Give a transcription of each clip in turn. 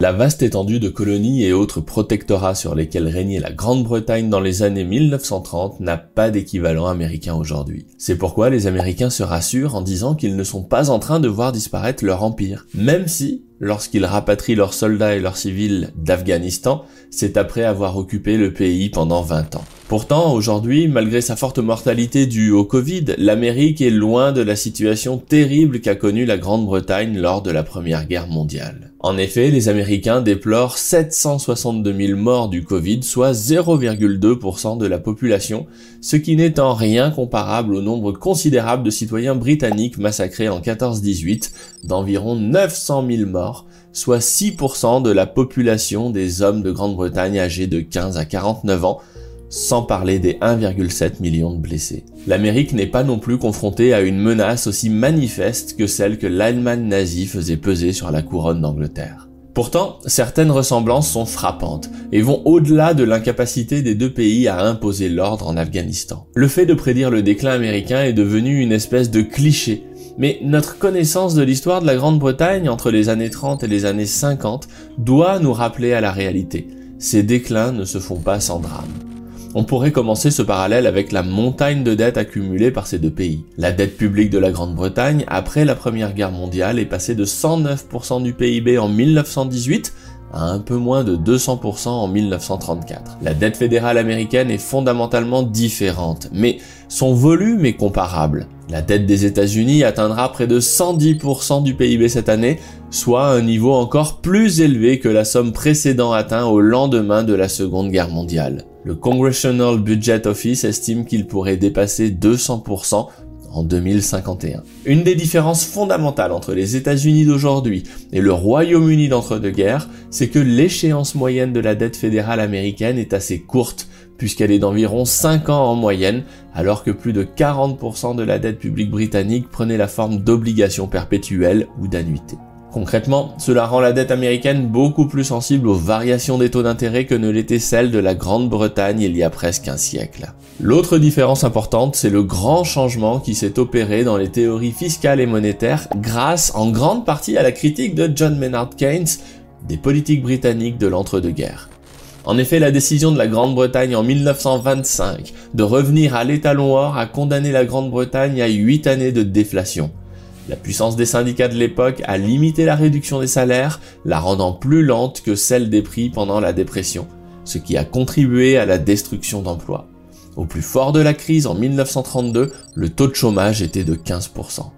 La vaste étendue de colonies et autres protectorats sur lesquels régnait la Grande-Bretagne dans les années 1930 n'a pas d'équivalent américain aujourd'hui. C'est pourquoi les Américains se rassurent en disant qu'ils ne sont pas en train de voir disparaître leur empire, même si, lorsqu'ils rapatrient leurs soldats et leurs civils d'Afghanistan, c'est après avoir occupé le pays pendant 20 ans. Pourtant, aujourd'hui, malgré sa forte mortalité due au Covid, l'Amérique est loin de la situation terrible qu'a connue la Grande-Bretagne lors de la Première Guerre mondiale. En effet, les Américains déplorent 762 000 morts du Covid, soit 0,2% de la population, ce qui n'est en rien comparable au nombre considérable de citoyens britanniques massacrés en 14-18, d'environ 900 000 morts, soit 6% de la population des hommes de Grande-Bretagne âgés de 15 à 49 ans, sans parler des 1,7 millions de blessés. L'Amérique n'est pas non plus confrontée à une menace aussi manifeste que celle que l'Allemagne nazie faisait peser sur la couronne d'Angleterre. Pourtant, certaines ressemblances sont frappantes et vont au-delà de l'incapacité des deux pays à imposer l'ordre en Afghanistan. Le fait de prédire le déclin américain est devenu une espèce de cliché, mais notre connaissance de l'histoire de la Grande-Bretagne entre les années 30 et les années 50 doit nous rappeler à la réalité. Ces déclins ne se font pas sans drame. On pourrait commencer ce parallèle avec la montagne de dettes accumulées par ces deux pays. La dette publique de la Grande-Bretagne, après la Première Guerre mondiale, est passée de 109% du PIB en 1918 à un peu moins de 200% en 1934. La dette fédérale américaine est fondamentalement différente, mais son volume est comparable. La dette des États-Unis atteindra près de 110% du PIB cette année, soit un niveau encore plus élevé que la somme précédent atteint au lendemain de la Seconde Guerre mondiale. Le Congressional Budget Office estime qu'il pourrait dépasser 200% en 2051. Une des différences fondamentales entre les États-Unis d'aujourd'hui et le Royaume-Uni d'entre-deux-guerres, c'est que l'échéance moyenne de la dette fédérale américaine est assez courte, puisqu'elle est d'environ 5 ans en moyenne, alors que plus de 40% de la dette publique britannique prenait la forme d'obligations perpétuelles ou d'annuités. Concrètement, cela rend la dette américaine beaucoup plus sensible aux variations des taux d'intérêt que ne l'était celle de la Grande-Bretagne il y a presque un siècle. L'autre différence importante, c'est le grand changement qui s'est opéré dans les théories fiscales et monétaires grâce en grande partie à la critique de John Maynard Keynes des politiques britanniques de l'entre-deux-guerres. En effet, la décision de la Grande-Bretagne en 1925 de revenir à l'étalon or a condamné la Grande-Bretagne à 8 années de déflation. La puissance des syndicats de l'époque a limité la réduction des salaires, la rendant plus lente que celle des prix pendant la dépression, ce qui a contribué à la destruction d'emplois. Au plus fort de la crise en 1932, le taux de chômage était de 15%.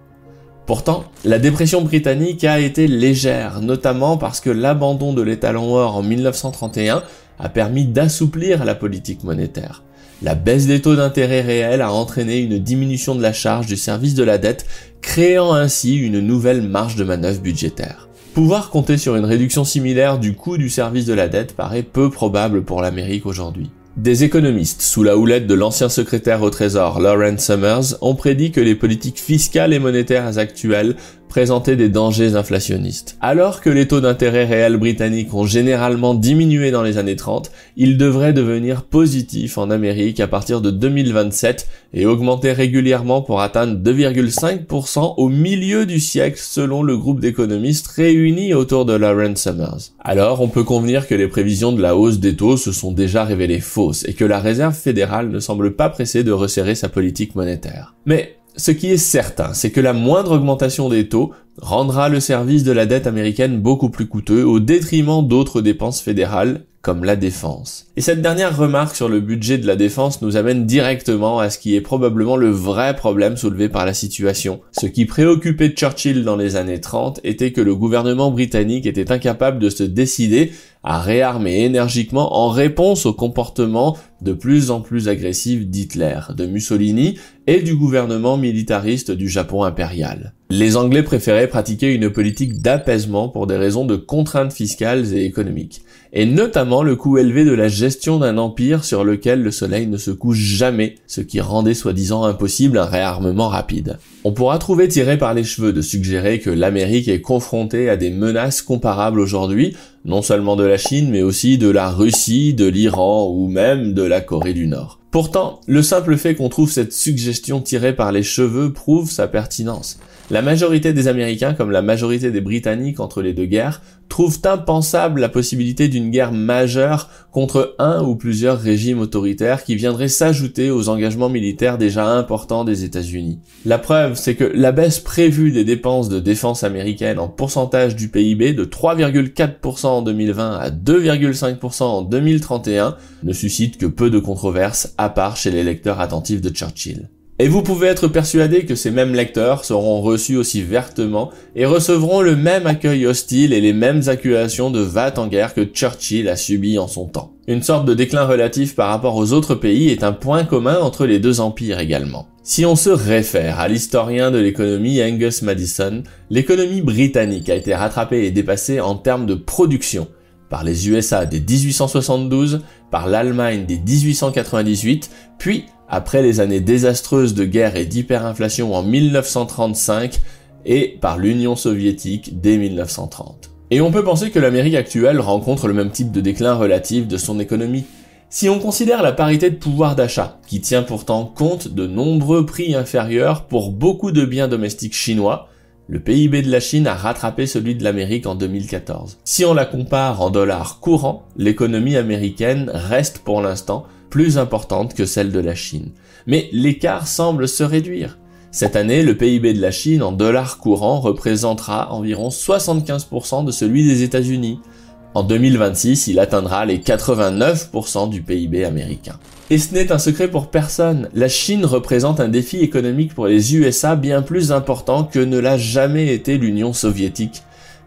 Pourtant, la dépression britannique a été légère, notamment parce que l'abandon de l'étalon or en 1931 a permis d'assouplir la politique monétaire. La baisse des taux d'intérêt réels a entraîné une diminution de la charge du service de la dette, créant ainsi une nouvelle marge de manœuvre budgétaire. Pouvoir compter sur une réduction similaire du coût du service de la dette paraît peu probable pour l'Amérique aujourd'hui. Des économistes, sous la houlette de l'ancien secrétaire au Trésor Lawrence Summers, ont prédit que les politiques fiscales et monétaires actuelles présenter des dangers inflationnistes. Alors que les taux d'intérêt réels britanniques ont généralement diminué dans les années 30, ils devraient devenir positifs en Amérique à partir de 2027 et augmenter régulièrement pour atteindre 2,5% au milieu du siècle selon le groupe d'économistes réunis autour de Lawrence Summers. Alors on peut convenir que les prévisions de la hausse des taux se sont déjà révélées fausses et que la Réserve fédérale ne semble pas pressée de resserrer sa politique monétaire. Mais ce qui est certain, c'est que la moindre augmentation des taux rendra le service de la dette américaine beaucoup plus coûteux au détriment d'autres dépenses fédérales comme la défense. Et cette dernière remarque sur le budget de la défense nous amène directement à ce qui est probablement le vrai problème soulevé par la situation. Ce qui préoccupait Churchill dans les années 30 était que le gouvernement britannique était incapable de se décider à réarmer énergiquement en réponse au comportement de plus en plus agressif d'Hitler, de Mussolini et du gouvernement militariste du Japon impérial. Les Anglais préféraient pratiquer une politique d'apaisement pour des raisons de contraintes fiscales et économiques, et notamment le coût élevé de la gestion d'un empire sur lequel le soleil ne se couche jamais, ce qui rendait soi-disant impossible un réarmement rapide. On pourra trouver tiré par les cheveux de suggérer que l'Amérique est confrontée à des menaces comparables aujourd'hui, non seulement de la Chine, mais aussi de la Russie, de l'Iran ou même de la Corée du Nord. Pourtant, le simple fait qu'on trouve cette suggestion tirée par les cheveux prouve sa pertinence. La majorité des Américains, comme la majorité des Britanniques entre les deux guerres, trouvent impensable la possibilité d'une guerre majeure contre un ou plusieurs régimes autoritaires qui viendraient s'ajouter aux engagements militaires déjà importants des États-Unis. La preuve, c'est que la baisse prévue des dépenses de défense américaines en pourcentage du PIB de 3,4% en 2020 à 2,5% en 2031 ne suscite que peu de controverses à part chez les lecteurs attentifs de Churchill. Et vous pouvez être persuadé que ces mêmes lecteurs seront reçus aussi vertement et recevront le même accueil hostile et les mêmes accusations de vat en guerre que Churchill a subi en son temps. Une sorte de déclin relatif par rapport aux autres pays est un point commun entre les deux empires également. Si on se réfère à l'historien de l'économie Angus Madison, l'économie britannique a été rattrapée et dépassée en termes de production par les USA dès 1872, par l'Allemagne dès 1898, puis après les années désastreuses de guerre et d'hyperinflation en 1935 et par l'Union soviétique dès 1930. Et on peut penser que l'Amérique actuelle rencontre le même type de déclin relatif de son économie. Si on considère la parité de pouvoir d'achat, qui tient pourtant compte de nombreux prix inférieurs pour beaucoup de biens domestiques chinois, le PIB de la Chine a rattrapé celui de l'Amérique en 2014. Si on la compare en dollars courants, l'économie américaine reste pour l'instant plus importante que celle de la Chine. Mais l'écart semble se réduire. Cette année, le PIB de la Chine en dollars courants représentera environ 75% de celui des États-Unis. En 2026, il atteindra les 89% du PIB américain. Et ce n'est un secret pour personne, la Chine représente un défi économique pour les USA bien plus important que ne l'a jamais été l'Union soviétique.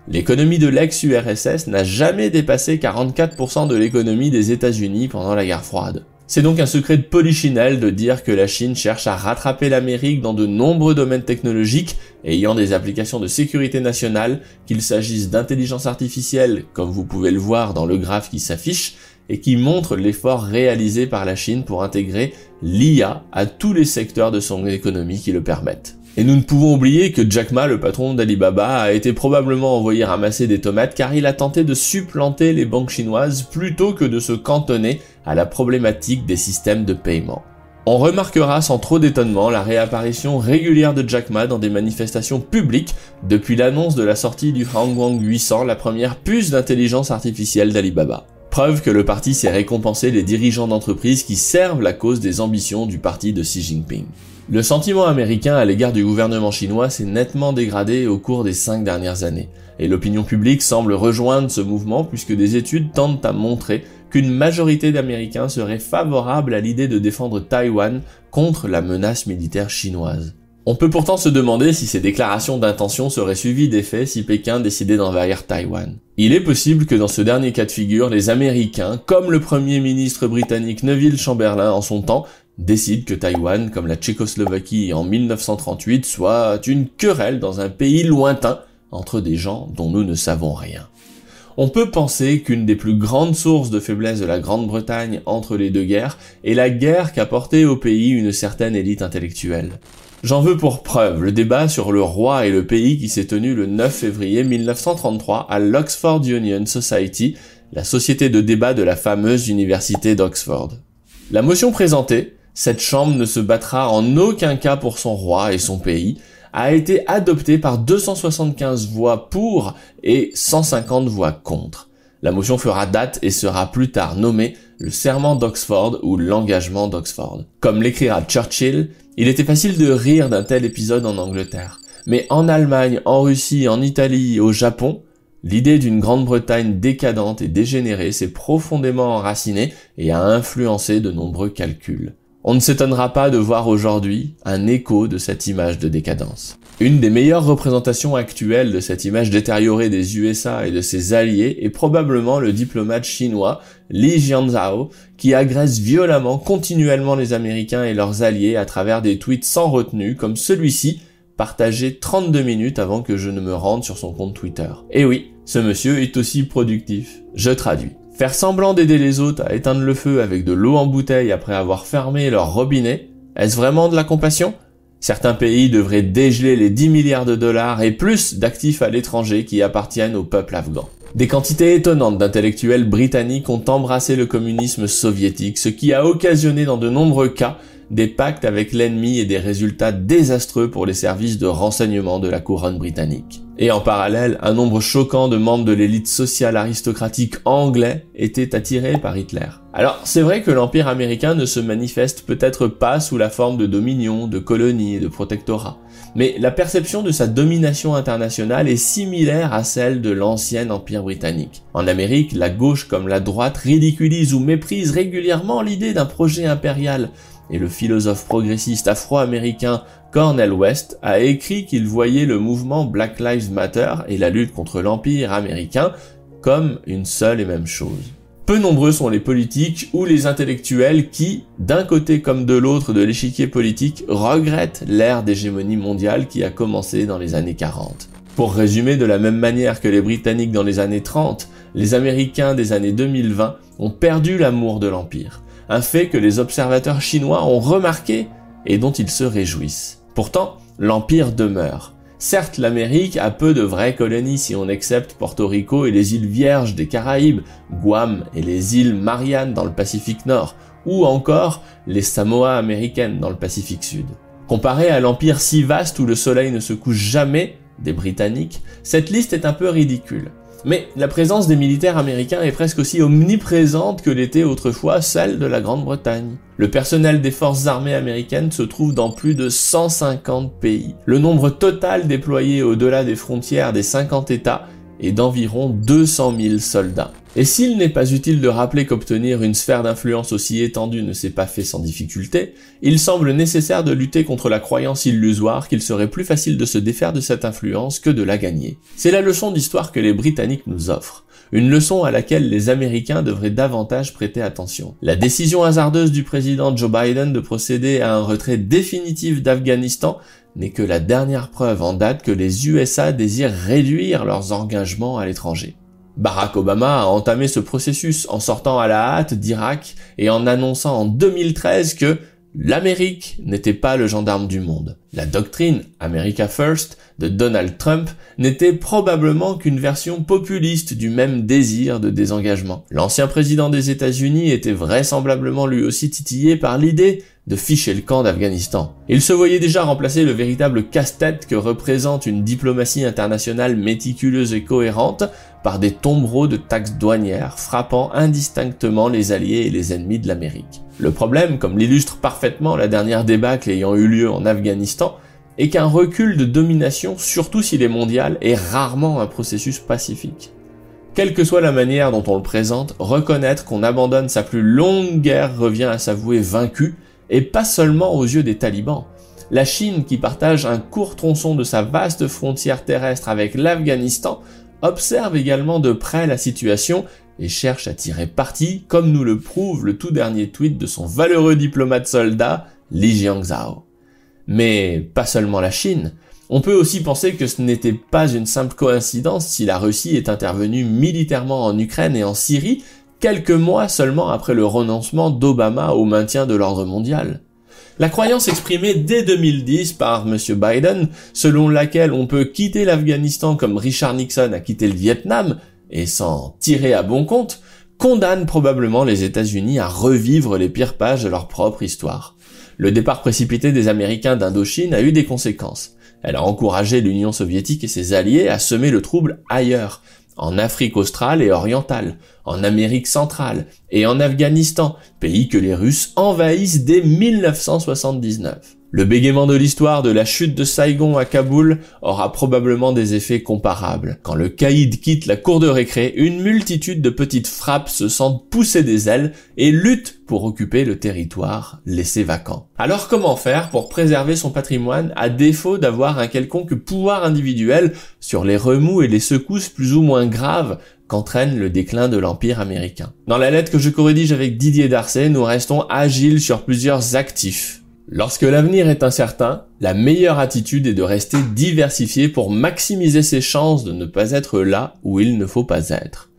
L'économie de l'ex-URSS n'a jamais dépassé 44% de l'économie des États-Unis pendant la guerre froide. C'est donc un secret de polichinelle de dire que la Chine cherche à rattraper l'Amérique dans de nombreux domaines technologiques ayant des applications de sécurité nationale, qu'il s'agisse d'intelligence artificielle, comme vous pouvez le voir dans le graphe qui s'affiche, et qui montre l'effort réalisé par la Chine pour intégrer l'IA à tous les secteurs de son économie qui le permettent. Et nous ne pouvons oublier que Jack Ma, le patron d'Alibaba, a été probablement envoyé ramasser des tomates car il a tenté de supplanter les banques chinoises plutôt que de se cantonner à la problématique des systèmes de paiement. On remarquera sans trop d'étonnement la réapparition régulière de Jack Ma dans des manifestations publiques depuis l'annonce de la sortie du Hangguang 800, la première puce d'intelligence artificielle d'Alibaba. Preuve que le parti s'est récompensé les dirigeants d'entreprises qui servent la cause des ambitions du parti de Xi Jinping. Le sentiment américain à l'égard du gouvernement chinois s'est nettement dégradé au cours des cinq dernières années, et l'opinion publique semble rejoindre ce mouvement puisque des études tentent à montrer qu'une majorité d'Américains seraient favorables à l'idée de défendre Taïwan contre la menace militaire chinoise. On peut pourtant se demander si ces déclarations d'intention seraient suivies d'effets si Pékin décidait d'envahir Taïwan. Il est possible que dans ce dernier cas de figure, les Américains, comme le premier ministre britannique Neville Chamberlain en son temps, décide que Taïwan, comme la Tchécoslovaquie en 1938, soit une querelle dans un pays lointain entre des gens dont nous ne savons rien. On peut penser qu'une des plus grandes sources de faiblesse de la Grande-Bretagne entre les deux guerres est la guerre qu'a portée au pays une certaine élite intellectuelle. J'en veux pour preuve le débat sur le roi et le pays qui s'est tenu le 9 février 1933 à l'Oxford Union Society, la société de débat de la fameuse université d'Oxford. La motion présentée, cette chambre ne se battra en aucun cas pour son roi et son pays, a été adoptée par 275 voix pour et 150 voix contre. La motion fera date et sera plus tard nommée le serment d'Oxford ou l'engagement d'Oxford. Comme l'écrira Churchill, il était facile de rire d'un tel épisode en Angleterre. Mais en Allemagne, en Russie, en Italie, au Japon, l'idée d'une Grande-Bretagne décadente et dégénérée s'est profondément enracinée et a influencé de nombreux calculs. On ne s'étonnera pas de voir aujourd'hui un écho de cette image de décadence. Une des meilleures représentations actuelles de cette image détériorée des USA et de ses alliés est probablement le diplomate chinois Li Jianzhao qui agresse violemment continuellement les Américains et leurs alliés à travers des tweets sans retenue comme celui-ci partagé 32 minutes avant que je ne me rende sur son compte Twitter. Et oui, ce monsieur est aussi productif. Je traduis. Faire semblant d'aider les autres à éteindre le feu avec de l'eau en bouteille après avoir fermé leur robinet, est-ce vraiment de la compassion? Certains pays devraient dégeler les 10 milliards de dollars et plus d'actifs à l'étranger qui appartiennent au peuple afghan. Des quantités étonnantes d'intellectuels britanniques ont embrassé le communisme soviétique, ce qui a occasionné dans de nombreux cas des pactes avec l'ennemi et des résultats désastreux pour les services de renseignement de la couronne britannique. Et en parallèle, un nombre choquant de membres de l'élite sociale aristocratique anglais étaient attirés par Hitler. Alors, c'est vrai que l'Empire américain ne se manifeste peut-être pas sous la forme de dominion, de colonie et de protectorat, mais la perception de sa domination internationale est similaire à celle de l'ancien Empire britannique. En Amérique, la gauche comme la droite ridiculise ou méprise régulièrement l'idée d'un projet impérial, et le philosophe progressiste afro-américain Cornel West a écrit qu'il voyait le mouvement Black Lives Matter et la lutte contre l'Empire américain comme une seule et même chose. Peu nombreux sont les politiques ou les intellectuels qui, d'un côté comme de l'autre de l'échiquier politique, regrettent l'ère d'hégémonie mondiale qui a commencé dans les années 40. Pour résumer, de la même manière que les Britanniques dans les années 30, les Américains des années 2020 ont perdu l'amour de l'Empire un fait que les observateurs chinois ont remarqué et dont ils se réjouissent. Pourtant, l'Empire demeure. Certes, l'Amérique a peu de vraies colonies si on accepte Porto Rico et les îles Vierges des Caraïbes, Guam et les îles Mariannes dans le Pacifique Nord, ou encore les Samoa américaines dans le Pacifique Sud. Comparé à l'Empire si vaste où le soleil ne se couche jamais, des Britanniques, cette liste est un peu ridicule. Mais la présence des militaires américains est presque aussi omniprésente que l'était autrefois celle de la Grande-Bretagne. Le personnel des forces armées américaines se trouve dans plus de 150 pays. Le nombre total déployé au-delà des frontières des 50 États est d'environ 200 000 soldats. Et s'il n'est pas utile de rappeler qu'obtenir une sphère d'influence aussi étendue ne s'est pas fait sans difficulté, il semble nécessaire de lutter contre la croyance illusoire qu'il serait plus facile de se défaire de cette influence que de la gagner. C'est la leçon d'histoire que les Britanniques nous offrent. Une leçon à laquelle les Américains devraient davantage prêter attention. La décision hasardeuse du président Joe Biden de procéder à un retrait définitif d'Afghanistan n'est que la dernière preuve en date que les USA désirent réduire leurs engagements à l'étranger. Barack Obama a entamé ce processus en sortant à la hâte d'Irak et en annonçant en 2013 que l'Amérique n'était pas le gendarme du monde. La doctrine America First de Donald Trump n'était probablement qu'une version populiste du même désir de désengagement. L'ancien président des États-Unis était vraisemblablement lui aussi titillé par l'idée de ficher le camp d'Afghanistan. Il se voyait déjà remplacer le véritable casse-tête que représente une diplomatie internationale méticuleuse et cohérente par des tombereaux de taxes douanières frappant indistinctement les alliés et les ennemis de l'Amérique. Le problème, comme l'illustre parfaitement la dernière débâcle ayant eu lieu en Afghanistan, est qu'un recul de domination, surtout s'il est mondial, est rarement un processus pacifique. Quelle que soit la manière dont on le présente, reconnaître qu'on abandonne sa plus longue guerre revient à s'avouer vaincu, et pas seulement aux yeux des talibans. La Chine, qui partage un court tronçon de sa vaste frontière terrestre avec l'Afghanistan, observe également de près la situation et cherche à tirer parti, comme nous le prouve le tout dernier tweet de son valeureux diplomate soldat, Li Jiangzhao. Mais pas seulement la Chine. On peut aussi penser que ce n'était pas une simple coïncidence si la Russie est intervenue militairement en Ukraine et en Syrie quelques mois seulement après le renoncement d'Obama au maintien de l'ordre mondial. La croyance exprimée dès 2010 par M. Biden, selon laquelle on peut quitter l'Afghanistan comme Richard Nixon a quitté le Vietnam, et s'en tirer à bon compte, condamne probablement les États-Unis à revivre les pires pages de leur propre histoire. Le départ précipité des Américains d'Indochine a eu des conséquences. Elle a encouragé l'Union soviétique et ses alliés à semer le trouble ailleurs, en Afrique australe et orientale, en Amérique centrale et en Afghanistan, pays que les Russes envahissent dès 1979. Le bégaiement de l'histoire de la chute de Saigon à Kaboul aura probablement des effets comparables. Quand le caïd quitte la cour de récré, une multitude de petites frappes se sentent pousser des ailes et luttent pour occuper le territoire laissé vacant. Alors comment faire pour préserver son patrimoine à défaut d'avoir un quelconque pouvoir individuel sur les remous et les secousses plus ou moins graves qu'entraîne le déclin de l'Empire américain? Dans la lettre que je corrédige avec Didier Darcet, nous restons agiles sur plusieurs actifs Lorsque l'avenir est incertain, la meilleure attitude est de rester diversifié pour maximiser ses chances de ne pas être là où il ne faut pas être.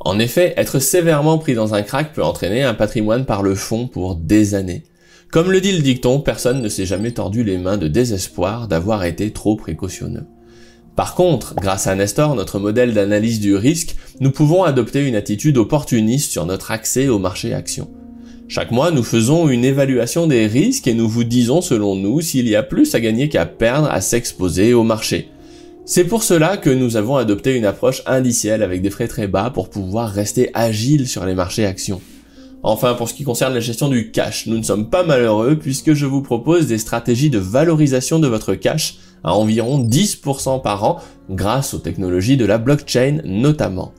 En effet, être sévèrement pris dans un crack peut entraîner un patrimoine par le fond pour des années. Comme le dit le dicton, personne ne s'est jamais tordu les mains de désespoir d'avoir été trop précautionneux. Par contre, grâce à Nestor, notre modèle d'analyse du risque, nous pouvons adopter une attitude opportuniste sur notre accès au marché action. Chaque mois, nous faisons une évaluation des risques et nous vous disons selon nous s'il y a plus à gagner qu'à perdre à s'exposer au marché. C'est pour cela que nous avons adopté une approche indicielle avec des frais très bas pour pouvoir rester agile sur les marchés actions. Enfin, pour ce qui concerne la gestion du cash, nous ne sommes pas malheureux puisque je vous propose des stratégies de valorisation de votre cash à environ 10% par an grâce aux technologies de la blockchain notamment.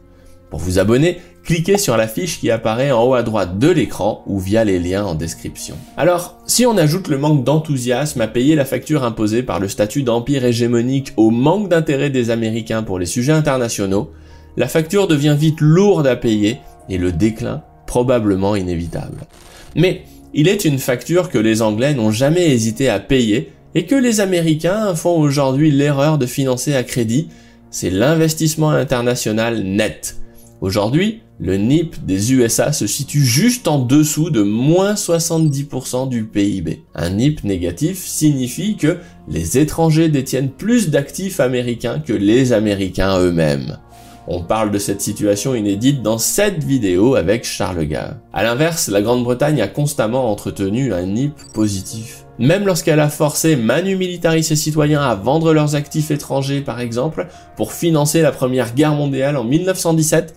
Pour vous abonner, cliquez sur la fiche qui apparaît en haut à droite de l'écran ou via les liens en description. Alors, si on ajoute le manque d'enthousiasme à payer la facture imposée par le statut d'empire hégémonique au manque d'intérêt des Américains pour les sujets internationaux, la facture devient vite lourde à payer et le déclin probablement inévitable. Mais il est une facture que les Anglais n'ont jamais hésité à payer et que les Américains font aujourd'hui l'erreur de financer à crédit, c'est l'investissement international net. Aujourd'hui, le NIP des USA se situe juste en dessous de moins 70% du PIB. Un NIP négatif signifie que les étrangers détiennent plus d'actifs américains que les Américains eux-mêmes. On parle de cette situation inédite dans cette vidéo avec Charles Gave. A l'inverse, la Grande-Bretagne a constamment entretenu un NIP positif. Même lorsqu'elle a forcé Manu Militari ses citoyens à vendre leurs actifs étrangers par exemple, pour financer la première guerre mondiale en 1917,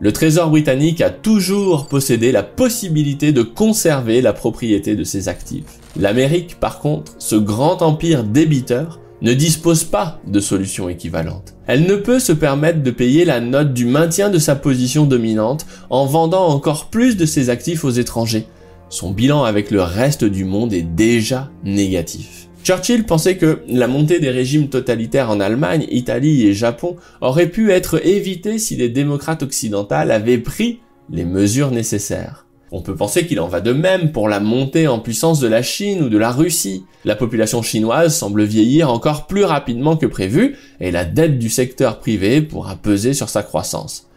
le Trésor britannique a toujours possédé la possibilité de conserver la propriété de ses actifs. L'Amérique, par contre, ce grand empire débiteur, ne dispose pas de solution équivalente. Elle ne peut se permettre de payer la note du maintien de sa position dominante en vendant encore plus de ses actifs aux étrangers. Son bilan avec le reste du monde est déjà négatif. Churchill pensait que la montée des régimes totalitaires en Allemagne, Italie et Japon aurait pu être évitée si les démocrates occidentaux avaient pris les mesures nécessaires. On peut penser qu'il en va de même pour la montée en puissance de la Chine ou de la Russie. La population chinoise semble vieillir encore plus rapidement que prévu et la dette du secteur privé pourra peser sur sa croissance.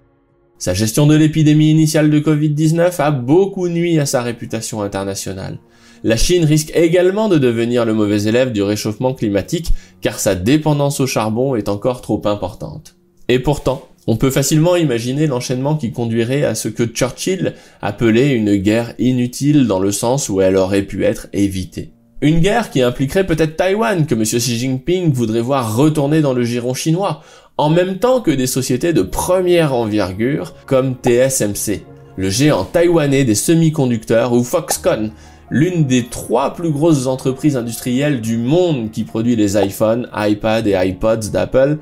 Sa gestion de l'épidémie initiale de Covid-19 a beaucoup nui à sa réputation internationale. La Chine risque également de devenir le mauvais élève du réchauffement climatique car sa dépendance au charbon est encore trop importante. Et pourtant, on peut facilement imaginer l'enchaînement qui conduirait à ce que Churchill appelait une guerre inutile dans le sens où elle aurait pu être évitée. Une guerre qui impliquerait peut-être Taïwan, que M. Xi Jinping voudrait voir retourner dans le giron chinois, en même temps que des sociétés de première envergure comme TSMC, le géant taïwanais des semi-conducteurs, ou Foxconn, l'une des trois plus grosses entreprises industrielles du monde qui produit les iPhones, iPad et iPods d'Apple,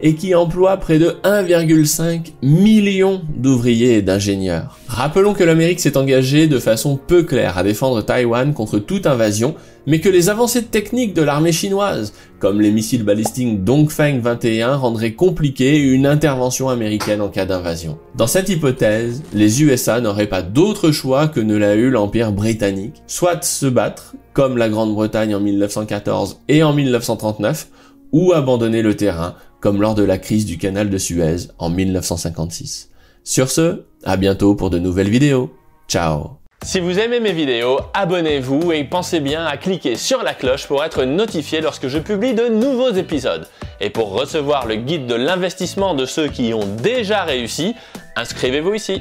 et qui emploie près de 1,5 million d'ouvriers et d'ingénieurs. Rappelons que l'Amérique s'est engagée de façon peu claire à défendre Taïwan contre toute invasion, mais que les avancées techniques de l'armée chinoise, comme les missiles balistiques Dongfeng 21, rendraient compliquée une intervention américaine en cas d'invasion. Dans cette hypothèse, les USA n'auraient pas d'autre choix que ne l'a eu l'Empire britannique, soit se battre, comme la Grande-Bretagne en 1914 et en 1939, ou abandonner le terrain, comme lors de la crise du canal de Suez en 1956. Sur ce, à bientôt pour de nouvelles vidéos. Ciao si vous aimez mes vidéos, abonnez-vous et pensez bien à cliquer sur la cloche pour être notifié lorsque je publie de nouveaux épisodes. Et pour recevoir le guide de l'investissement de ceux qui y ont déjà réussi, inscrivez-vous ici.